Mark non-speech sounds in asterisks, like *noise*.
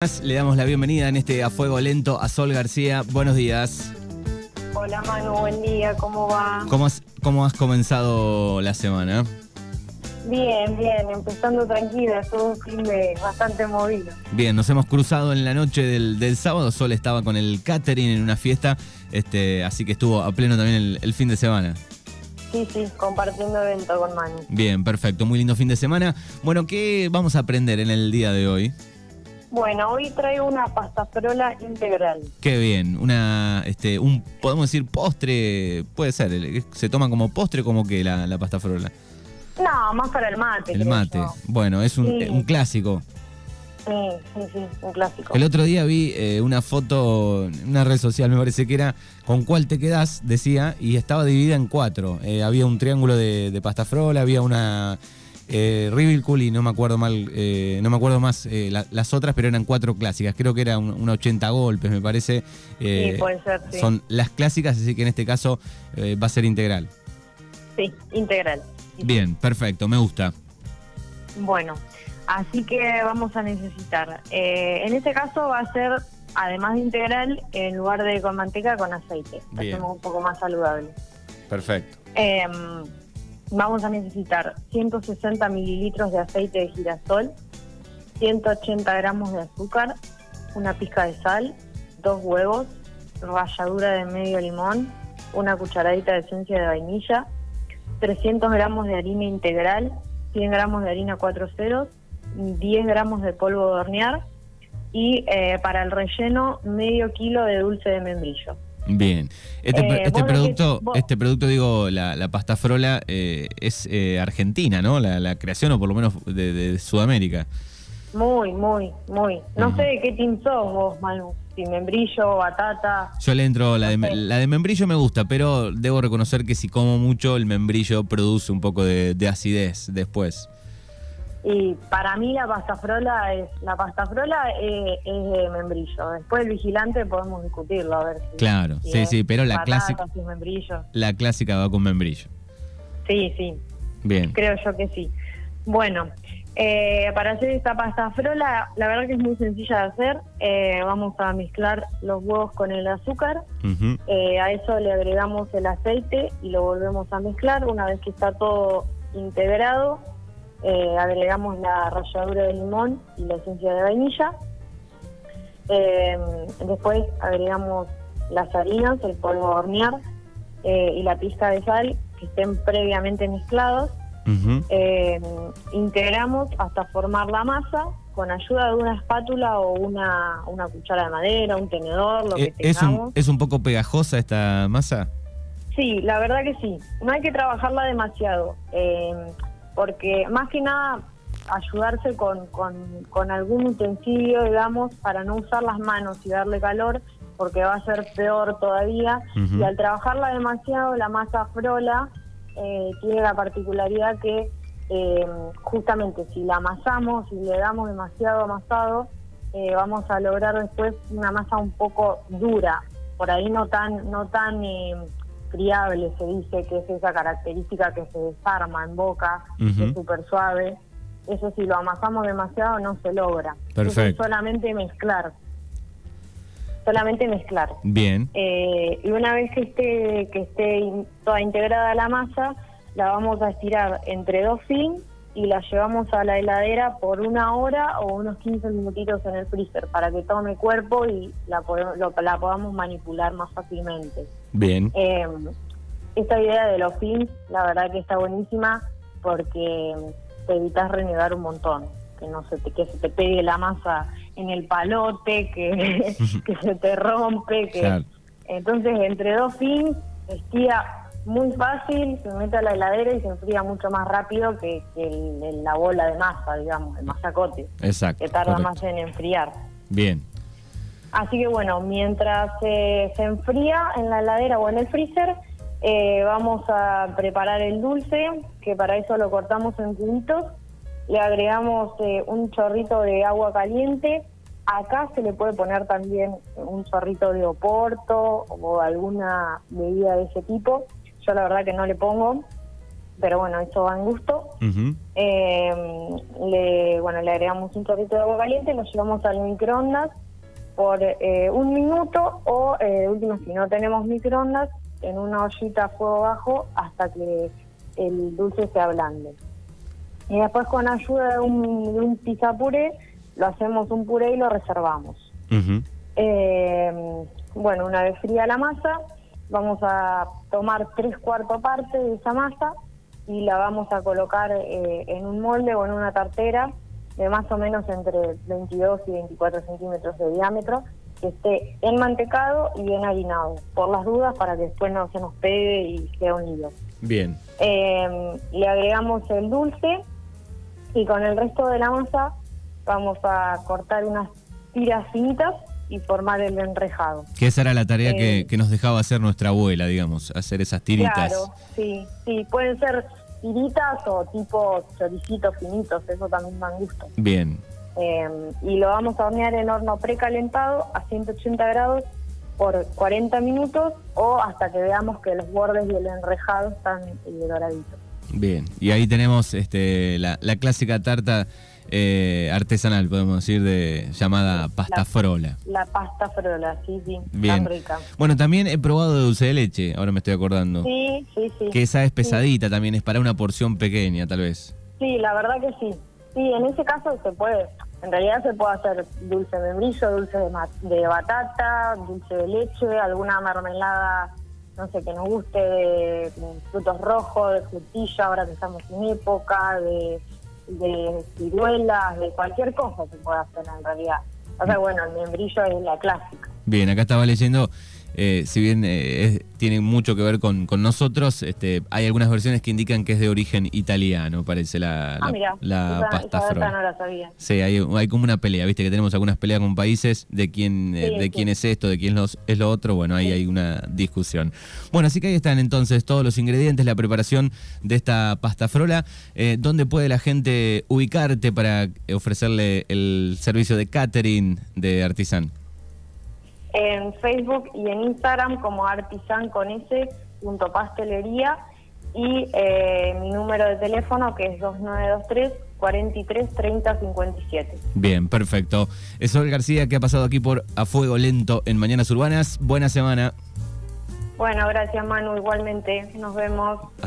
Le damos la bienvenida en este A Fuego Lento a Sol García. Buenos días. Hola Manu, buen día, ¿cómo va? ¿Cómo has, cómo has comenzado la semana? Bien, bien, empezando tranquila, todo un fin de bastante movido. Bien, nos hemos cruzado en la noche del, del sábado. Sol estaba con el catering en una fiesta, este, así que estuvo a pleno también el, el fin de semana. Sí, sí, compartiendo evento con Manu. Bien, perfecto, muy lindo fin de semana. Bueno, ¿qué vamos a aprender en el día de hoy? Bueno, hoy traigo una pasta frola integral. Qué bien, una, este, un, podemos decir postre, puede ser, se toma como postre como que la, la pasta frola. No, más para el mate. El mate, yo. bueno, es un, Sí. un clásico. Sí, sí, sí, un clásico. El otro día vi eh, una foto una red social, me parece que era con cuál te quedás, decía, y estaba dividida en cuatro. Eh, había un triángulo de, de pasta frola, había una eh, y no me acuerdo mal, eh, no me acuerdo más eh, la- las otras, pero eran cuatro clásicas. Creo que era un, una 80 golpes, me parece. Eh, Sí, puede ser, sí. Son las clásicas, así que en este caso eh, va a ser integral. Sí, integral. Bien, perfecto, me gusta. Bueno, así que vamos a necesitar. eh, en este caso va a ser, además de integral, en lugar de con manteca, con aceite. Bien. hacemos un poco más saludable. Perfecto. Eh, vamos a necesitar 160 mililitros de aceite de girasol, 180 gramos de azúcar, una pizca de sal, dos huevos, ralladura de medio limón, una cucharadita de esencia de vainilla, 300 gramos de harina integral, 100 gramos de harina cuatro ceros, 10 gramos de polvo de hornear y eh, para el relleno medio kilo de dulce de membrillo. Bien. Este, Eh, este que- producto, este producto, digo, la, la pasta frola eh, es eh, argentina, ¿no? La, la creación, o por lo menos de, de Sudamérica. Muy, muy, muy. No sé de qué team sos vos, Manu. Si membrillo, batata. Yo le entro, la de, la de membrillo me gusta, pero debo reconocer que si como mucho, el membrillo produce un poco de, de acidez después. Y para mí la pasta frola es la pasta frola eh, es de membrillo. Después el vigilante podemos discutirlo a ver si. Claro, sí, sí, pero la clásica-. La clásica va con membrillo. Sí, sí. Bien. Creo yo que sí. Bueno, eh, para hacer esta pasta frola, la verdad que es muy sencilla de hacer. Eh, vamos a mezclar los huevos con el azúcar. Eh, a eso le agregamos el aceite y lo volvemos a mezclar. Una vez que está todo integrado, eh, agregamos la ralladura de limón y la esencia de vainilla. Eh, después agregamos las harinas, el polvo de hornear eh, y la pizca de sal que estén previamente mezclados. Eh, integramos hasta formar la masa con ayuda de una espátula o una, una cuchara de madera, un tenedor, lo que ¿Es, tengamos. un, ¿Es un poco pegajosa esta masa? Sí, la verdad que sí. No hay que trabajarla demasiado, eh, porque más que nada ayudarse con, con, con algún utensilio, digamos, para no usar las manos y darle calor, porque va a ser peor todavía. Y al trabajarla demasiado, la masa frola eh, tiene la particularidad que eh, justamente si la amasamos, si le damos demasiado amasado, eh, vamos a lograr después una masa un poco dura, por ahí no tan, no tan eh, friable, se dice que es esa característica que se desarma en boca, que es súper suave. Eso si lo amasamos demasiado no se logra. Perfecto. solamente mezclar. Solamente mezclar. Bien. Eh, y una vez que esté, que esté in- toda integrada la masa, la vamos a estirar entre dos fins y la llevamos a la heladera por una hora o unos 15 minutitos en el freezer para que tome cuerpo y la, lo- la podamos manipular más fácilmente. Bien. Eh, esta idea de los fins, la verdad que está buenísima porque te evitas renegar un montón, que no se te, que se te pegue la masa en el palote, que, *laughs* que se te rompe, que Claro. entonces entre dos fins estira muy fácil, se mete a la heladera y se enfría mucho más rápido que, que el- el- la bola de masa, digamos, el masacote, Exacto. que tarda correcto. más en enfriar. Bien. Así que bueno, mientras eh, se enfría en la heladera o en el freezer, eh, vamos a preparar el dulce, que para eso lo cortamos en cubitos. Le agregamos eh, un chorrito de agua caliente. Acá se le puede poner también un chorrito de oporto o alguna bebida de ese tipo. Yo la verdad que no le pongo. pero bueno, eso va en gusto. Eh, le, bueno, le agregamos un chorrito de agua caliente, lo llevamos al microondas por eh, un minuto o, eh, de último, si no tenemos microondas, en una ollita a fuego bajo hasta que el dulce se ablande. Y después con ayuda de un, de un pizza puré, lo hacemos un puré y lo reservamos. Eh, bueno, una vez fría la masa, vamos a tomar tres cuartos parte de esa masa y la vamos a colocar eh, en un molde o en una tartera de más o menos entre 22 y 24 centímetros de diámetro, que esté enmantecado y bien harinado, por las dudas para que después no se nos pegue y sea unido. Bien. Eh, le agregamos el dulce y con el resto de la masa vamos a cortar unas tiras finitas y formar el enrejado. Que esa era la tarea que, Eh. que nos dejaba hacer nuestra abuela, digamos, hacer esas tiritas. Claro, sí, sí, pueden ser tiritas o tipo choricitos finitos, eso también dan gusto. Bien. Eh, y lo vamos a hornear en horno precalentado a 180 grados por 40 minutos o hasta que veamos que los bordes y el enrejado están eh, doraditos. Bien, y ahí tenemos este, la, la clásica tarta eh, artesanal, podemos decir, de llamada pasta La- frola. La pasta frola, sí, sí, Bien. tan rica. Bueno, también he probado de dulce de leche, ahora me estoy acordando. Sí, sí, sí. Que esa es pesadita también, es para una porción pequeña, tal vez. Sí, la verdad que sí. Sí, en ese caso se puede. En realidad se puede hacer dulce de membrillo, dulce de, de batata, dulce de leche, alguna mermelada, no sé, que nos guste de mm, frutos rojos, de frutilla, ahora que estamos en época, de, de ciruelas, de cualquier cosa se puede hacer en realidad. O sea, bueno, el membrillo es la clásica. Bien, acá estaba leyendo, eh, si bien eh, es- tiene mucho que ver con, con nosotros, este, hay algunas versiones que indican que es de origen italiano, parece la, ah, la, mira, la esa, pasta esa frola. no la sabía. Sí, hay, hay como una pelea, viste que tenemos algunas peleas con países de quién, eh, de sí. quién es esto, de quién los- es lo otro, bueno, ahí hay una discusión. Bueno, así que ahí están entonces todos los ingredientes, la preparación de esta pasta frola. ¿Dónde puede la gente ubicarte para ofrecerle el servicio de catering de Artisan? En Facebook y en Instagram como artisan con S punto pastelería y eh, mi número de teléfono que es 2923 43 30 57. Bien, perfecto. Es Sol García que ha pasado aquí por A Fuego Lento en Mañanas Urbanas. Buena semana. Bueno, gracias Manu, igualmente. Nos vemos.